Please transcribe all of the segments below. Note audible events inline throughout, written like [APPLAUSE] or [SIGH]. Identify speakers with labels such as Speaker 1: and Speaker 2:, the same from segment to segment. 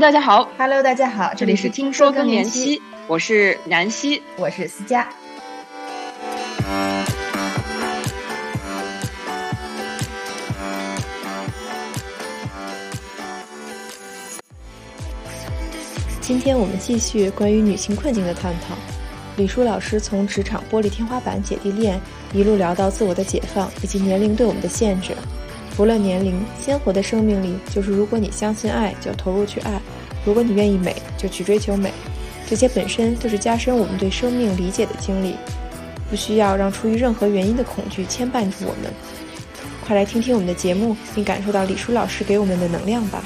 Speaker 1: 大家好
Speaker 2: ，Hello，大家好，
Speaker 1: 这里是听说更年期，我是南希，
Speaker 2: 我是思佳。今天我们继续关于女性困境的探讨。李舒老师从职场玻璃天花板姐弟恋一路聊到自我的解放以及年龄对我们的限制。不论年龄，鲜活的生命力就是：如果你相信爱，就投入去爱；如果你愿意美，就去追求美。这些本身就是加深我们对生命理解的经历，不需要让出于任何原因的恐惧牵绊住我们。快来听听我们的节目，并感受到李舒老师给我们的能量吧。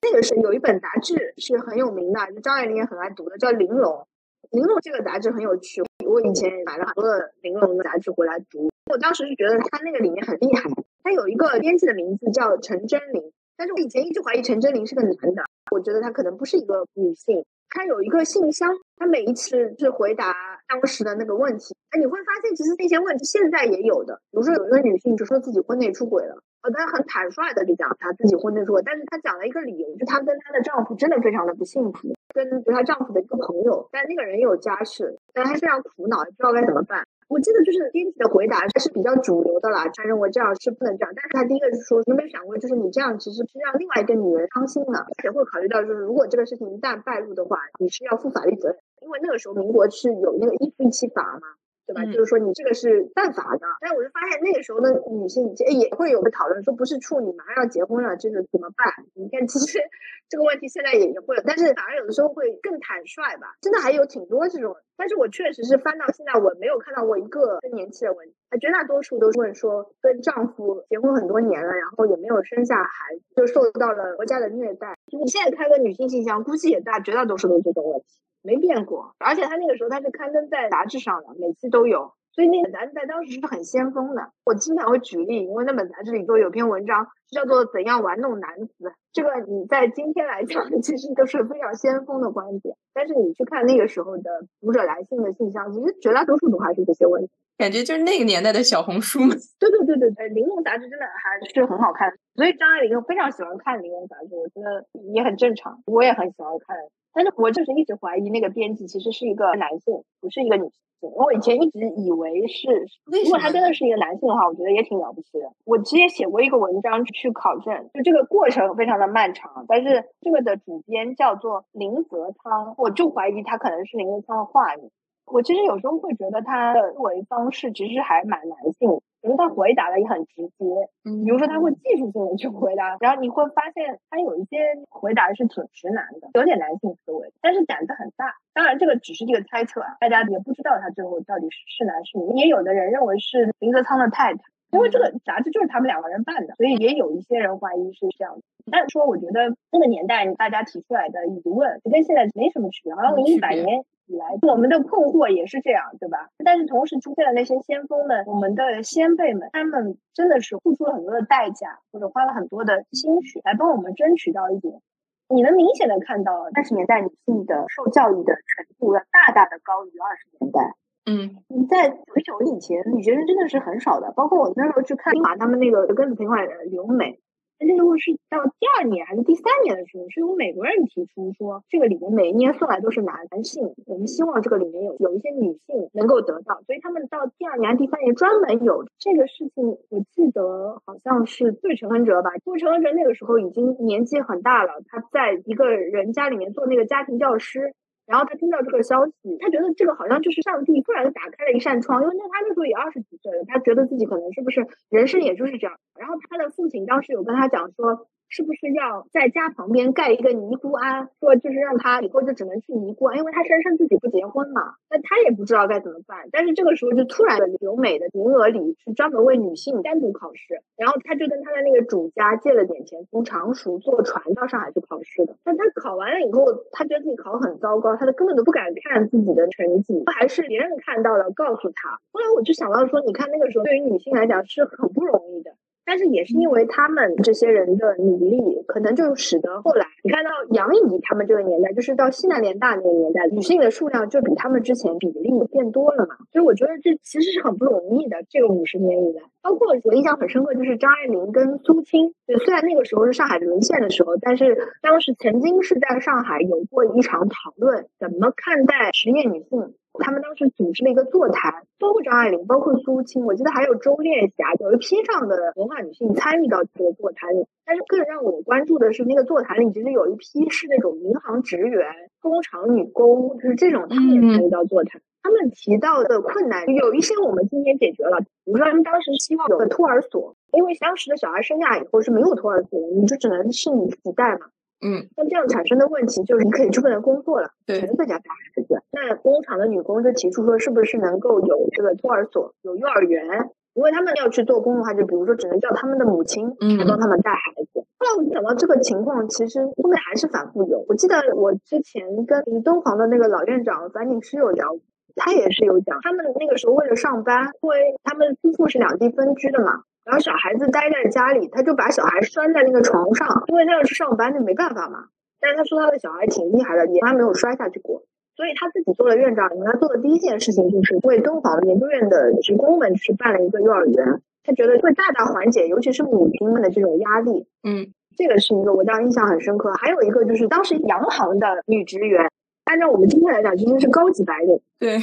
Speaker 3: 那个是有一本杂志是很有名的，就张爱玲也很爱读的，叫《玲珑》。《玲珑》这个杂志很有趣，我以前买了很多的《玲珑》的杂志回来读。我当时是觉得它那个里面很厉害，它有一个编辑的名字叫陈真玲，但是我以前一直怀疑陈真玲是个男的，我觉得他可能不是一个女性。他有一个信箱，他每一次是回答当时的那个问题。哎，你会发现其实那些问题现在也有的，比如说有一个女性就说自己婚内出轨了，呃，她很坦率的就讲她自己婚内出轨，但是她讲了一个理由，就她跟她的丈夫真的非常的不幸福，跟就她丈夫的一个朋友，但那个人也有家室，但她非常苦恼，不知道该怎么办。我记得就是编辑的回答是比较主流的啦，他认为这样是不能这样。但是他第一个是说，有没有想过，就是你这样其实是让另外一个女人伤心了，而且会考虑到，就是如果这个事情一旦败露的话，你是要负法律责任，因为那个时候民国是有那个一夫一妻法嘛。对吧？就是说你这个是犯法的，但是我就发现那个时候的女性也会有个讨论，说不是处女马上要结婚了，这个怎么办？你看，其实这个问题现在也也会有，但是反而有的时候会更坦率吧。真的还有挺多这种，但是我确实是翻到现在，我没有看到过一个更年期的问题，绝大多数都是问说跟丈夫结婚很多年了，然后也没有生下孩子，就受到了国家的虐待。你现在开个女性信箱，估计也大绝大多数都是这种问题。没变过，而且他那个时候他是刊登在杂志上的，每期都有，所以那本杂志在当时是很先锋的。我经常会举例，因为那本杂志里头有篇文章叫做《怎样玩弄男子》，这个你在今天来讲其实都是非常先锋的观点。但是你去看那个时候的读者来信的信箱，其实绝大多数都还是这些问题。
Speaker 2: 感觉就是那个年代的小红书嘛。
Speaker 3: 对对对对对，《玲珑》杂志真的还是很好看，所以张爱玲非常喜欢看《玲珑》杂志，我觉得也很正常，我也很喜欢看。但是我就是一直怀疑那个编辑其实是一个男性，不是一个女性。我以前一直以为是，如果他真的是一个男性的话，我觉得也挺了不起的。我之前写过一个文章去考证，就这个过程非常的漫长。但是这个的主编叫做林泽仓，我就怀疑他可能是林泽仓的化名。我其实有时候会觉得他的思维方式其实还蛮男性。因为他回答的也很直接，嗯，比如说他会技术性的去回答，然后你会发现他有一些回答是挺直男的，有点男性思维，但是胆子很大。当然这个只是一个猜测啊，大家也不知道他最后到底是是男是女。也有的人认为是林泽仓的太太，因为这个杂志就是他们两个人办的，所以也有一些人怀疑是这样。但是说我觉得那个年代大家提出来的疑问跟现在没什么区别，好像一百年。以来，我们的困惑也是这样，对吧？但是同时出现了那些先锋们，我们的先辈们，他们真的是付出了很多的代价，或者花了很多的心血来帮我们争取到一点。你能明显的看到，三十年代女性的受教育的程度要大大的高于二十年代。
Speaker 2: 嗯，
Speaker 3: 你在很久以前，女学生真的是很少的，包括我那时候去看马他们那个根子平缓留美。那时候是到第二年还是第三年的时候，是由美国人提出说，这个里面每一年送来都是男性，我们希望这个里面有有一些女性能够得到，所以他们到第二年、第三年专门有这个事情。我记得好像是对陈恩哲吧，杜陈恩哲那个时候已经年纪很大了，他在一个人家里面做那个家庭教师。然后他听到这个消息，他觉得这个好像就是上帝突然打开了一扇窗，因为那他那时候也二十几岁了，他觉得自己可能是不是人生也就是这样。然后他的父亲当时有跟他讲说。是不是要在家旁边盖一个尼姑庵，说就是让他以后就只能去尼姑庵，因为他声称自己不结婚嘛。那他也不知道该怎么办。但是这个时候就突然留美的名额里是专门为女性单独考试，然后他就跟他的那个主家借了点钱，从常熟坐船到上海去考试的。但他考完了以后，他觉得自己考很糟糕，他都根本都不敢看自己的成绩，还是别人看到了告诉他。后来我就想到说，你看那个时候对于女性来讲是很不容易的。但是也是因为他们这些人的努力，可能就使得后来你看到杨颖他们这个年代，就是到西南联大那个年代，女性的数量就比他们之前比例变多了嘛。所以我觉得这其实是很不容易的。这个五十年以来，包括我印象很深刻，就是张爱玲跟苏青。就虽然那个时候是上海沦陷的时候，但是当时曾经是在上海有过一场讨论，怎么看待职业女性。他们当时组织了一个座谈，包括张爱玲，包括苏青，我记得还有周烈霞，有一批上的文化女性参与到这个座谈里。但是更让我关注的是，那个座谈里其实有一批是那种银行职员、工厂女工，就是这种，他们也参与到座谈。他们提到的困难有一些我们今天解决了，比如说他们当时希望有个托儿所，因为当时的小孩生下以后是没有托儿所，你就只能是你自己带嘛。
Speaker 1: 嗯，
Speaker 3: 那这样产生的问题就是，你可以出不能工作了，
Speaker 1: 对，
Speaker 3: 只能在家带孩子。那工厂的女工就提出说，是不是能够有这个托儿所、有幼儿园？如果他们要去做工的话，就比如说只能叫他们的母亲来帮他们带孩子。后来我们讲到这个情况，其实后面还是反复有。我记得我之前跟敦煌的那个老院长樊锦诗有聊，他也是有讲，他们那个时候为了上班，因为他们夫妇是两地分居的嘛。然后小孩子待在家里，他就把小孩拴在那个床上，因为他要去上班，就没办法嘛。但是他说他的小孩挺厉害的，也他没有摔下去过，所以他自己做了院长。他做的第一件事情就是为敦煌研究院的职工们去办了一个幼儿园，他觉得会大大缓解，尤其是母亲们的这种压力。
Speaker 1: 嗯，
Speaker 3: 这个是一个我当时印象很深刻。还有一个就是当时洋行的女职员，按照我们今天来讲，其实是高级白领。
Speaker 1: 对，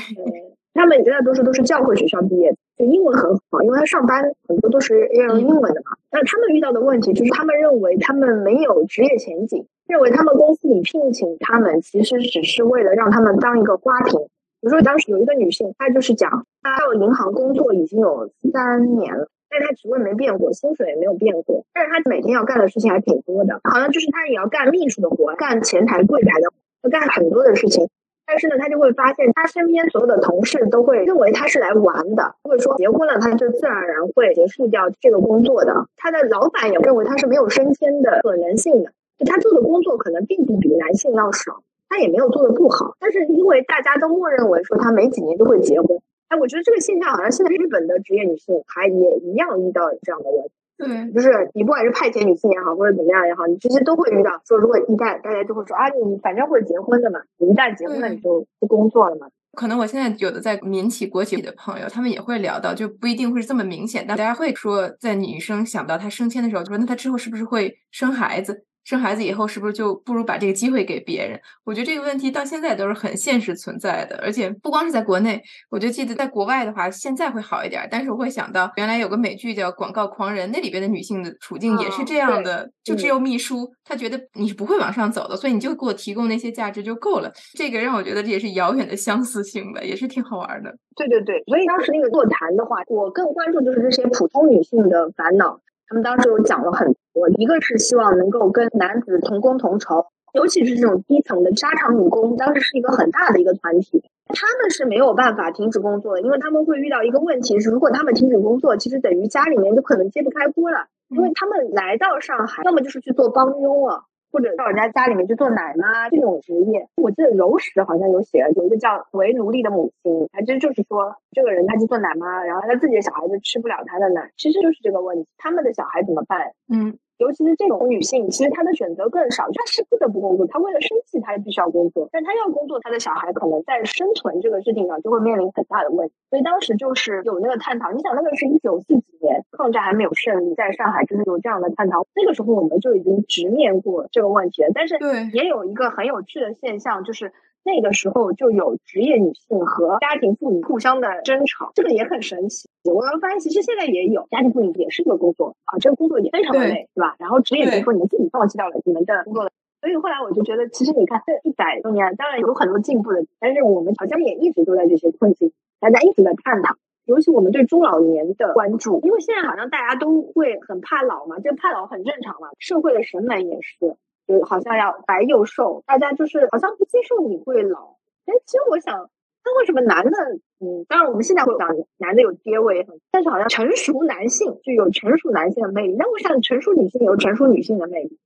Speaker 3: 他们绝大多数都是教会学校毕业。就英文很好，因为他上班很多都是要用英文的嘛。那他们遇到的问题就是，他们认为他们没有职业前景，认为他们公司里聘请他们其实只是为了让他们当一个花瓶。比如说当时有一个女性，她就是讲，她到银行工作已经有三年了，但她职位没变过，薪水也没有变过，但是她每天要干的事情还挺多的，好像就是她也要干秘书的活，干前台柜台的，要干很多的事情。但是呢，他就会发现，他身边所有的同事都会认为他是来玩的，或者说结婚了，他就自然而然会结束掉这个工作的。他的老板也认为他是没有升迁的可能性的，就他做的工作可能并不比男性要少，他也没有做的不好。但是因为大家都默认为说他没几年就会结婚，哎，我觉得这个现象好像现在日本的职业女性还也一样遇到这样的问题。
Speaker 1: 对，
Speaker 3: 就是你不管是派遣女性也好，或者怎么样也好，你其实都会遇到。说如果一旦大家就会说啊，你反正会结婚的嘛，你一旦结婚了你就不工作了嘛。
Speaker 1: 可能我现在有的在民企、国企的朋友，他们也会聊到，就不一定会是这么明显，但大家会说，在女生想到她升迁的时候，就说那她之后是不是会生孩子？生孩子以后是不是就不如把这个机会给别人？我觉得这个问题到现在都是很现实存在的，而且不光是在国内，我就记得在国外的话，现在会好一点。但是我会想到，原来有个美剧叫《广告狂人》，那里边的女性的处境也是这样的，就只有秘书，她觉得你是不会往上走的，所以你就给我提供那些价值就够了。这个让我觉得这也是遥远的相似性吧，也是挺好玩的。
Speaker 3: 对对对，所以当时那个座谈的话，我更关注就是这些普通女性的烦恼。他们当时有讲了很多，一个是希望能够跟男子同工同酬，尤其是这种基层的沙场女工，当时是一个很大的一个团体，他们是没有办法停止工作的，因为他们会遇到一个问题是，如果他们停止工作，其实等于家里面就可能揭不开锅了，因为他们来到上海，要么就是去做帮佣了。或者到人家家里面去做奶妈这种职业，我记得柔石好像有写，有一个叫为奴隶的母亲，还真就是说这个人他去做奶妈，然后他自己的小孩子吃不了他的奶，其实就是这个问题，他们的小孩怎么办？
Speaker 1: 嗯。
Speaker 3: 尤其是这种女性，其实她的选择更少，她是不得不工作。她为了生计，她也必须要工作。但她要工作，她的小孩可能在生存这个事情上就会面临很大的问题。所以当时就是有那个探讨。你想，那个是一九四几年，抗战还没有胜利，在上海就是有这样的探讨。那个时候我们就已经直面过这个问题了。但是也有一个很有趣的现象，就是。那个时候就有职业女性和家庭妇女互相的争吵，这个也很神奇。我们发现，其实现在也有家庭妇女也是一个工作啊，这个工作也非常的累，对吧？然后职业女性说你们自己放弃掉了你们的工作了，所以后来我就觉得，其实你看这一百多年，当然有很多进步的，但是我们好像也一直都在这些困境，大家一直在探讨，尤其我们对中老年的关注，因为现在好像大家都会很怕老嘛，这个怕老很正常嘛，社会的审美也是。就好像要白又瘦，大家就是好像不接受你会老。哎，其实我想，那为什么男的，嗯，当然我们现在会讲男的有爹味，但是好像成熟男性就有成熟男性的魅力，那为什么成熟女性有成熟女性的魅力？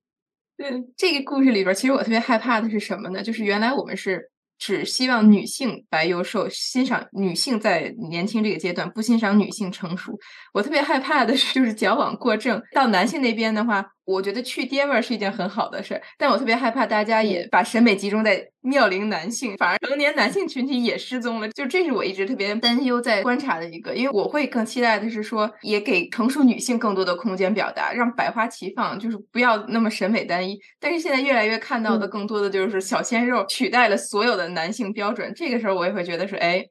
Speaker 1: 对这个故事里边，其实我特别害怕的是什么呢？就是原来我们是只希望女性白幼瘦，欣赏女性在年轻这个阶段，不欣赏女性成熟。我特别害怕的是，就是矫枉过正。到男性那边的话，我觉得去爹味儿是一件很好的事儿，但我特别害怕大家也把审美集中在妙龄男性，反而成年男性群体也失踪了。就这是我一直特别担忧在观察的一个，因为我会更期待的是说，也给成熟女性更多的空间表达，让百花齐放，就是不要那么审美单一。但是现在越来越看到的更多的就是小鲜肉取代了所有的男性标准，这个时候我也会觉得说，哎，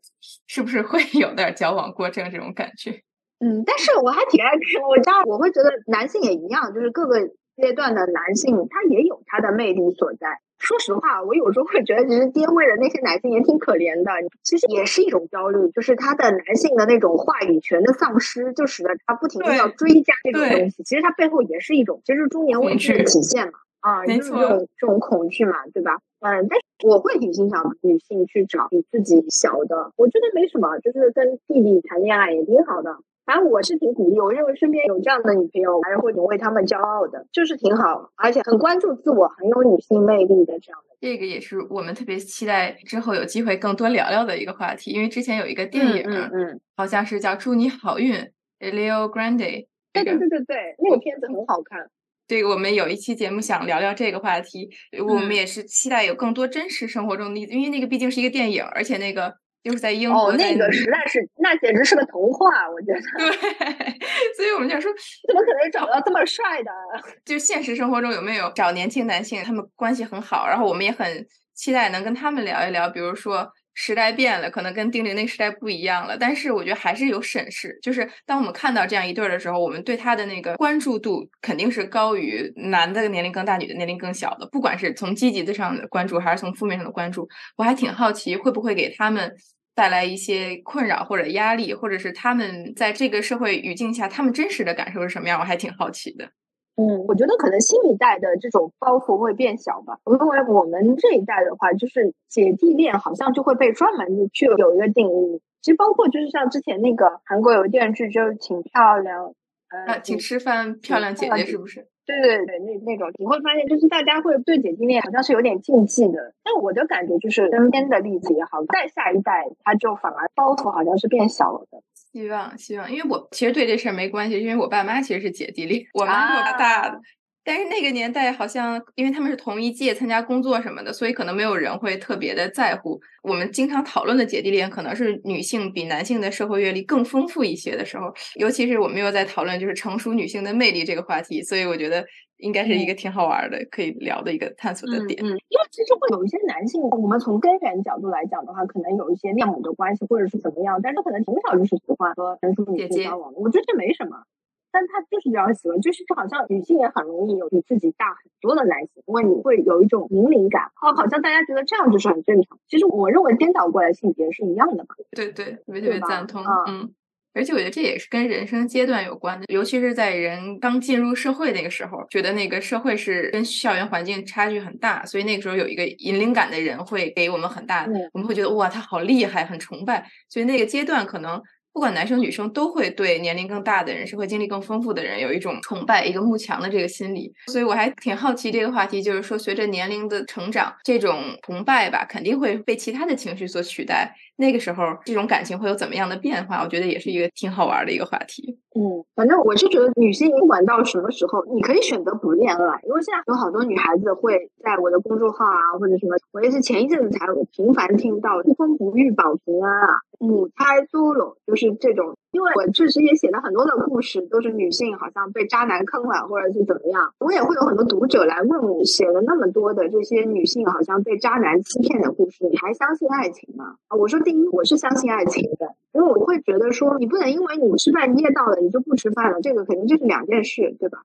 Speaker 1: 是不是会 [LAUGHS] 有点矫枉过正这种感觉？
Speaker 3: 嗯，但是我还挺爱看，我知道我会觉得男性也一样，就是各个阶段的男性他也有他的魅力所在。说实话，我有时候会觉得，其实爹味的那些男性也挺可怜的，其实也是一种焦虑，就是他的男性的那种话语权的丧失，就使得他不停的要追加这种东西。其实他背后也是一种，其实中年危机的体现嘛。啊，就是这种这种恐惧嘛，对吧？嗯，但是我会挺欣赏女性去找比自己小的，我觉得没什么，就是跟弟弟谈恋爱也挺好的。反正我是挺鼓励，我认为身边有这样的女朋友，还是会挺为他们骄傲的，就是挺好，而且很关注自我，很有女性魅力的这样的。
Speaker 1: 这个也是我们特别期待之后有机会更多聊聊的一个话题，因为之前有一个电影，
Speaker 3: 嗯，
Speaker 1: 好像是叫《祝你好运》，Leo Grande。
Speaker 3: 对对对对对，那个片子很好看。
Speaker 1: 对我们有一期节目想聊聊这个话题，我们也是期待有更多真实生活中的例子，因为那个毕竟是一个电影，而且那个。就是在英国，
Speaker 3: 那个实在是，那简直是个童话，我觉得。
Speaker 1: 对，[LAUGHS] 所以我们就说，
Speaker 3: 怎么可能找到这么帅的？[LAUGHS]
Speaker 1: 就现实生活中有没有找年轻男性，他们关系很好，然后我们也很期待能跟他们聊一聊。比如说，时代变了，可能跟丁玲那个时代不一样了，但是我觉得还是有审视。就是当我们看到这样一对儿的时候，我们对他的那个关注度肯定是高于男的年龄更大，女的年龄更小的。不管是从积极的上的关注，还是从负面上的关注，我还挺好奇会不会给他们。带来一些困扰或者压力，或者是他们在这个社会语境下，他们真实的感受是什么样？我还挺好奇的。
Speaker 3: 嗯，我觉得可能新一代的这种包袱会变小吧。我认为我们这一代的话，就是姐弟恋好像就会被专门的去有一个定义。其实包括就是像之前那个韩国有电视剧，就是挺漂亮，
Speaker 1: 呃，请吃饭漂亮姐姐是不是？
Speaker 3: 对对对，那那种你会发现，就是大家会对姐弟恋好像是有点禁忌的。但我的感觉就是，身边的例子也好，再下一代他就反而包袱好像是变小了的。
Speaker 1: 希望希望，因为我其实对这事儿没关系，因为我爸妈其实是姐弟恋，我妈比我大的。但是那个年代好像，因为他们是同一届参加工作什么的，所以可能没有人会特别的在乎。我们经常讨论的姐弟恋，可能是女性比男性的社会阅历更丰富一些的时候，尤其是我们又在讨论就是成熟女性的魅力这个话题，所以我觉得应该是一个挺好玩的，可以聊的一个探索的点。
Speaker 3: 嗯，因为其实会有一些男性，我们从根源角度来讲的话，可能有一些恋母的关系或者是怎么样，但是可能从小就是喜欢和成熟女性交往的，我觉得这没什么。但他就是比较喜欢，就是好像女性也很容易有比自己大很多的男性，因为你会有一种引领感，哦，好像大家觉得这样就是很正常。其实我认为颠倒过来性别是一样的嘛。
Speaker 1: 对对，特别特别赞同。嗯，而且我觉得这也是跟人生阶段有关的，尤其是在人刚进入社会那个时候，觉得那个社会是跟校园环境差距很大，所以那个时候有一个引领感的人会给我们很大的，我们会觉得哇，他好厉害，很崇拜。所以那个阶段可能。不管男生女生都会对年龄更大的人、社会经历更丰富的人有一种崇拜、一个慕强的这个心理，所以我还挺好奇这个话题，就是说随着年龄的成长，这种崇拜吧肯定会被其他的情绪所取代。那个时候，这种感情会有怎么样的变化？我觉得也是一个挺好玩的一个话题。
Speaker 3: 嗯，反正我是觉得女性不管到什么时候，你可以选择不恋爱，因为现在有好多女孩子会在我的公众号啊或者什么，我也是前一阵子才频繁听到不婚不育保平安啊。母胎 solo 就是这种，因为我确实也写了很多的故事，都是女性好像被渣男坑了，或者是怎么样。我也会有很多读者来问我，写了那么多的这些女性好像被渣男欺骗的故事，你还相信爱情吗？啊，我说第一，我是相信爱情的，因为我会觉得说，你不能因为你吃饭噎到了，你就不吃饭了，这个肯定就是两件事，对吧？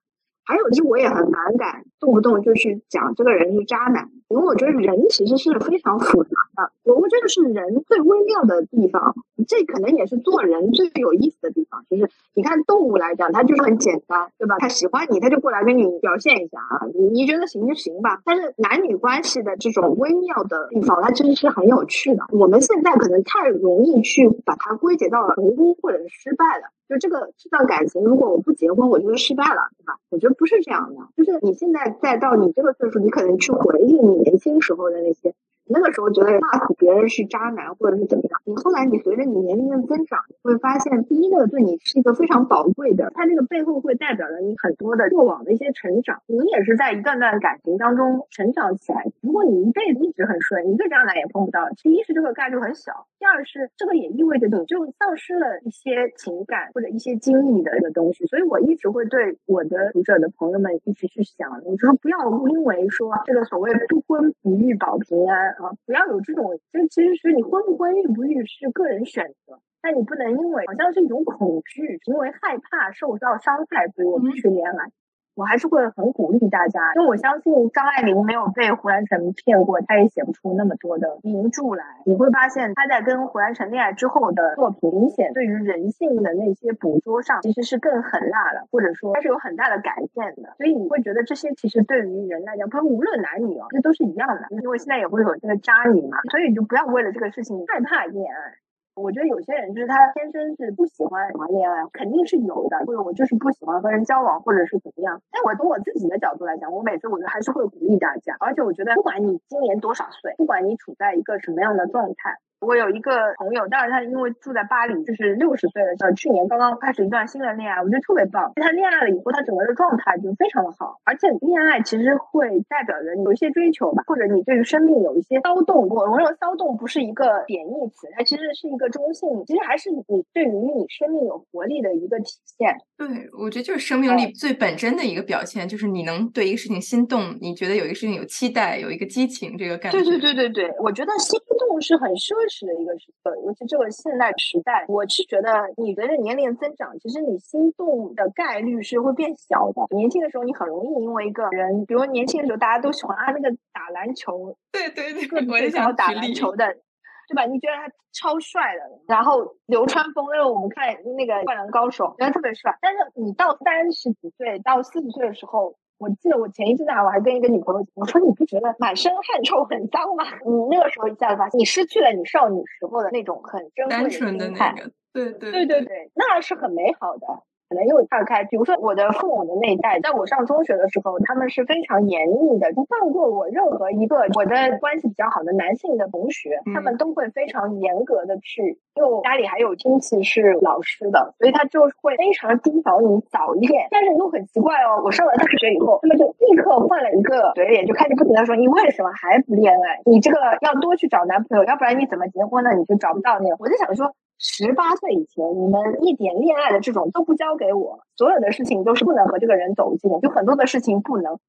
Speaker 3: 还有就是我也很反感动不动就去讲这个人是渣男，因为我觉得人其实是非常复杂的。我觉得是人最微妙的地方，这可能也是做人最有意思的地方。就是你看动物来讲，它就是很简单，对吧？它喜欢你，它就过来跟你表现一下啊，你你觉得行就行吧。但是男女关系的这种微妙的地方，它其实是很有趣的。我们现在可能太容易去把它归结到成功或者是失败了。就这个这段感情，如果我不结婚，我就是失败了，对吧？我觉得不是这样的，就是你现在再到你这个岁数，你可能去回忆你年轻时候的那些，那个时候觉得骂苦别人是渣男或者是怎么样，你后来你随着你年龄的增长，你会发现第一个对你是一个非常宝贵的，它这个背后会代表着你很多的过往的一些成长，你也是在一段段感情当中成长起来。如果你一辈子一直很顺，一个渣男也碰不到，其一是这个概率很小，第二是这个也意味着你就丧失了一些情感或者一些经历的一个东西。所以我一直会对我的读者的朋友们一直去想，我说不要因为说这个所谓不婚不育保平安啊，不要有这种，就其实是你婚不婚育不育是个人选择，但你不能因为好像是一种恐惧，因为害怕受到伤害，所以我们去恋爱。我还是会很鼓励大家，因为我相信张爱玲没有被胡兰成骗过，她也写不出那么多的名著来。你会发现她在跟胡兰成恋爱之后的作品，明显对于人性的那些捕捉上其实是更狠辣的，或者说它是有很大的改变的。所以你会觉得这些其实对于人来讲，不是无论男女哦，这都是一样的。因为现在也会有这个渣女嘛，所以你就不要为了这个事情害怕恋爱。我觉得有些人就是他天生是不喜欢谈恋爱，肯定是有的，或者我就是不喜欢和人交往，或者是怎么样。但我从我自己的角度来讲，我每次我觉得还是会鼓励大家，而且我觉得不管你今年多少岁，不管你处在一个什么样的状态。我有一个朋友，但是他因为住在巴黎，就是六十岁的时候，去年刚刚开始一段新的恋爱，我觉得特别棒。他恋爱了以后，他整个的状态就非常的好，而且恋爱其实会代表着有一些追求吧，或者你对于生命有一些骚动。我我认为骚动不是一个贬义词，它其实是一个中性，其实还是你对于你生命有活力的一个体现。
Speaker 1: 对，我觉得就是生命力最本真的一个表现，就是你能对一个事情心动，你觉得有一个事情有期待，有一个激情，这个感觉。
Speaker 3: 对对对对对，我觉得心动是很奢侈的一个时刻，尤其这个现代时代，我是觉得你随着年龄增长，其实你心动的概率是会变小的。年轻的时候，你很容易因为一个人，比如年轻的时候大家都喜欢啊那个打篮球，
Speaker 1: 对对对，
Speaker 3: 我也想打篮球的。对吧？你觉得他超帅的，然后流川枫，因为我们看那个《灌篮高手》，觉得特别帅。但是你到三十几岁到四十岁的时候，我记得我前一阵子我还跟一个女朋友我说你不觉得满身汗臭很脏吗？你那个时候一下子发现，你失去了你少女时候的那种很珍贵
Speaker 1: 的那个。对对对
Speaker 3: 对对，那是很美好的。可能又岔开，比如说我的父母的那一代，在我上中学的时候，他们是非常严厉的，不放过我任何一个我的关系比较好的男性的同学，他们都会非常严格的去。因为我家里还有亲戚是老师的，所以他就会非常叮嘱你早恋。但是又很奇怪哦，我上了大学以后，他们就立刻换了一个嘴脸，就开始不停的说你为什么还不恋爱？你这个要多去找男朋友，要不然你怎么结婚呢？你就找不到那个。我就想说。十八岁以前，你们一点恋爱的这种都不交给我，所有的事情都是不能和这个人走近，就很多的事情不能。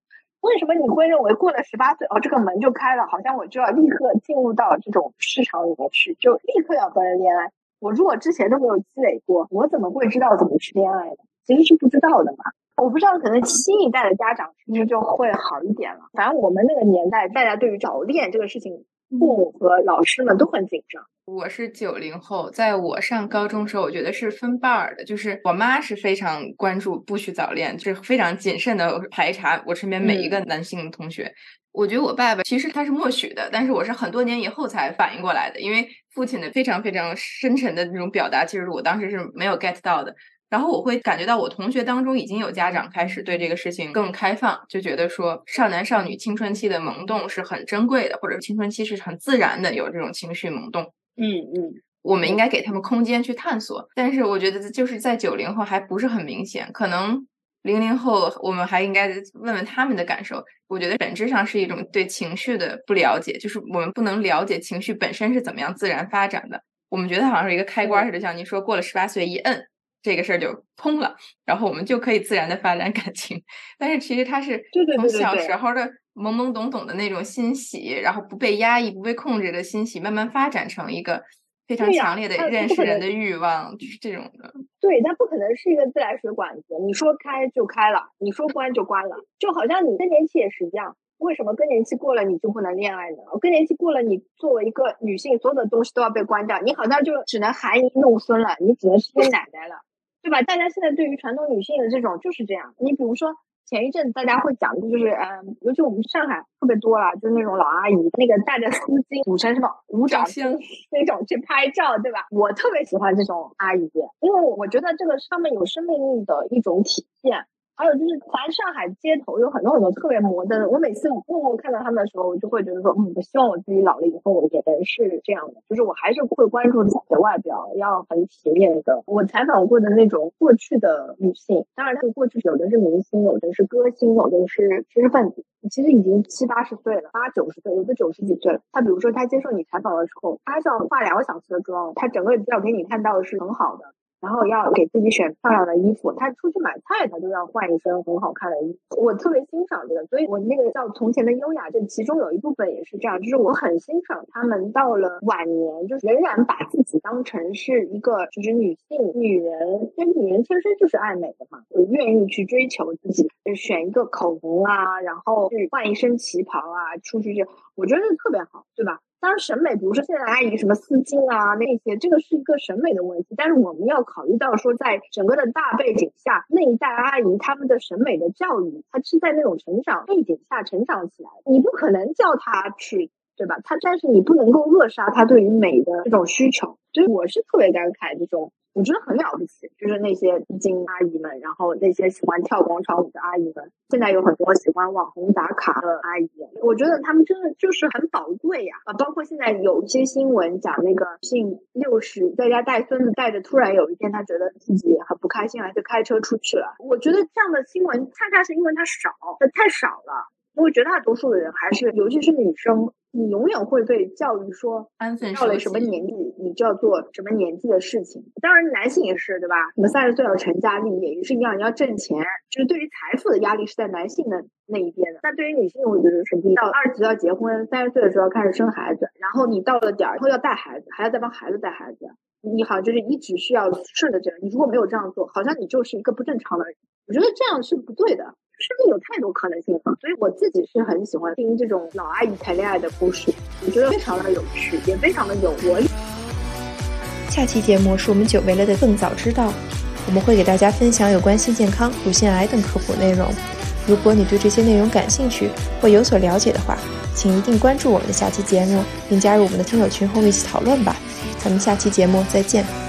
Speaker 3: 为什么你会认为过了十八岁，哦，这个门就开了，好像我就要立刻进入到这种市场里面去，就立刻要和人恋爱？我如果之前都没有积累过，我怎么会知道怎么去恋爱的？其实是不知道的嘛。我不知道，可能新一代的家长是不是就会好一点了？反正我们那个年代，大家对于早恋这个事情。父母和老师们都很紧张。
Speaker 1: 我是九零后，在我上高中时候，我觉得是分班儿的。就是我妈是非常关注不许早恋，就是非常谨慎的排查我身边每一个男性同学。我觉得我爸爸其实他是默许的，但是我是很多年以后才反应过来的，因为父亲的非常非常深沉的那种表达，其实我当时是没有 get 到的。然后我会感觉到，我同学当中已经有家长开始对这个事情更开放，就觉得说少男少女青春期的萌动是很珍贵的，或者青春期是很自然的有这种情绪萌动。
Speaker 3: 嗯嗯，
Speaker 1: 我们应该给他们空间去探索。但是我觉得就是在九零后还不是很明显，可能零零后我们还应该问问他们的感受。我觉得本质上是一种对情绪的不了解，就是我们不能了解情绪本身是怎么样自然发展的。我们觉得好像是一个开关似的，像您说过了十八岁一摁。这个事儿就通了，然后我们就可以自然的发展感情。但是其实它是从小时候的懵懵懂懂的那种欣喜，然后不被压抑、不被控制的欣喜，慢慢发展成一个非常强烈的认识人的欲望，就是这种的。
Speaker 3: 对，它不可能是一个自来水管子，你说开就开了，你说关就关了，就好像你更年期也是一样。为什么更年期过了你就不能恋爱呢？更年期过了，你作为一个女性，所有的东西都要被关掉，你好像就只能含饴弄孙了，你只能是个奶奶了。对吧？大家现在对于传统女性的这种就是这样。你比如说前一阵大家会讲的就是，嗯，尤其我们上海特别多了，就是那种老阿姨，那个带着丝巾组成什么五角星那种去拍照，对吧？我特别喜欢这种阿姨，因为我觉得这个上面有生命力的一种体现。还有就是，咱上海街头有很多很多特别摩登。我每次默默看到他们的时候，我就会觉得说，嗯，我希望我自己老了以后也能是这样的。就是我还是会关注自己的外表，要很体面的。我采访过的那种过去的女性，当然她们过去有的是明星，有的是歌星，有的是知识分子，其实已经七八十岁了，八九十岁，有的九十几岁了。她比如说，她接受你采访的时候，她要化两个小时的妆，她整个要给你看到的是很好的。然后要给自己选漂亮的衣服，他出去买菜，他就要换一身很好看的衣服。我特别欣赏这个，所以我那个叫《从前的优雅》，这其中有一部分也是这样，就是我很欣赏他们到了晚年，就是仍然把自己当成是一个就是女性女人，因为女人天生就是爱美的嘛，我愿意去追求自己，就选一个口红啊，然后去换一身旗袍啊，出去就我觉得特别好，对吧？当然，审美，不是现在阿姨什么丝巾啊那些，这个是一个审美的问题。但是我们要考虑到说，在整个的大背景下，那一代阿姨他们的审美的教育，她是在那种成长背景下成长起来的。你不可能叫她去，对吧？她，但是你不能够扼杀她对于美的这种需求。所以我是特别感慨这种。我觉得很了不起，就是那些金阿姨们，然后那些喜欢跳广场舞的阿姨们，现在有很多喜欢网红打卡的阿姨，我觉得他们真的就是很宝贵呀啊！包括现在有一些新闻讲那个姓六十在家带孙子带着，突然有一天他觉得自己很不开心了，就开车出去了。我觉得这样的新闻恰恰是因为它少，它太少了。因为绝大多数的人还是，尤其是女生。你永远会被教育说，到了什么年纪，你就要做什么年纪的事情。当然，男性也是，对吧？你们三十岁要成家立业，也是一样，你要挣钱。就是对于财富的压力是在男性的那一边的。那对于女性，我觉得是。到二十岁要结婚，三十岁的时候要开始生孩子，然后你到了点儿以后要带孩子，还要再帮孩子带孩子。你好像就是一直需要顺着这样。你如果没有这样做，好像你就是一个不正常的人。我觉得这样是不对的。生命有太多可能性了，所以我自己是很喜欢听这种老阿姨谈恋爱的故事，我觉得非常的有趣，也非常的有活力。
Speaker 2: 下期节目是我们久违了的更早知道，我们会给大家分享有关性健康、乳腺癌等科普内容。如果你对这些内容感兴趣或有所了解的话，请一定关注我们的下期节目，并加入我们的听友群和我们一起讨论吧。咱们下期节目再见。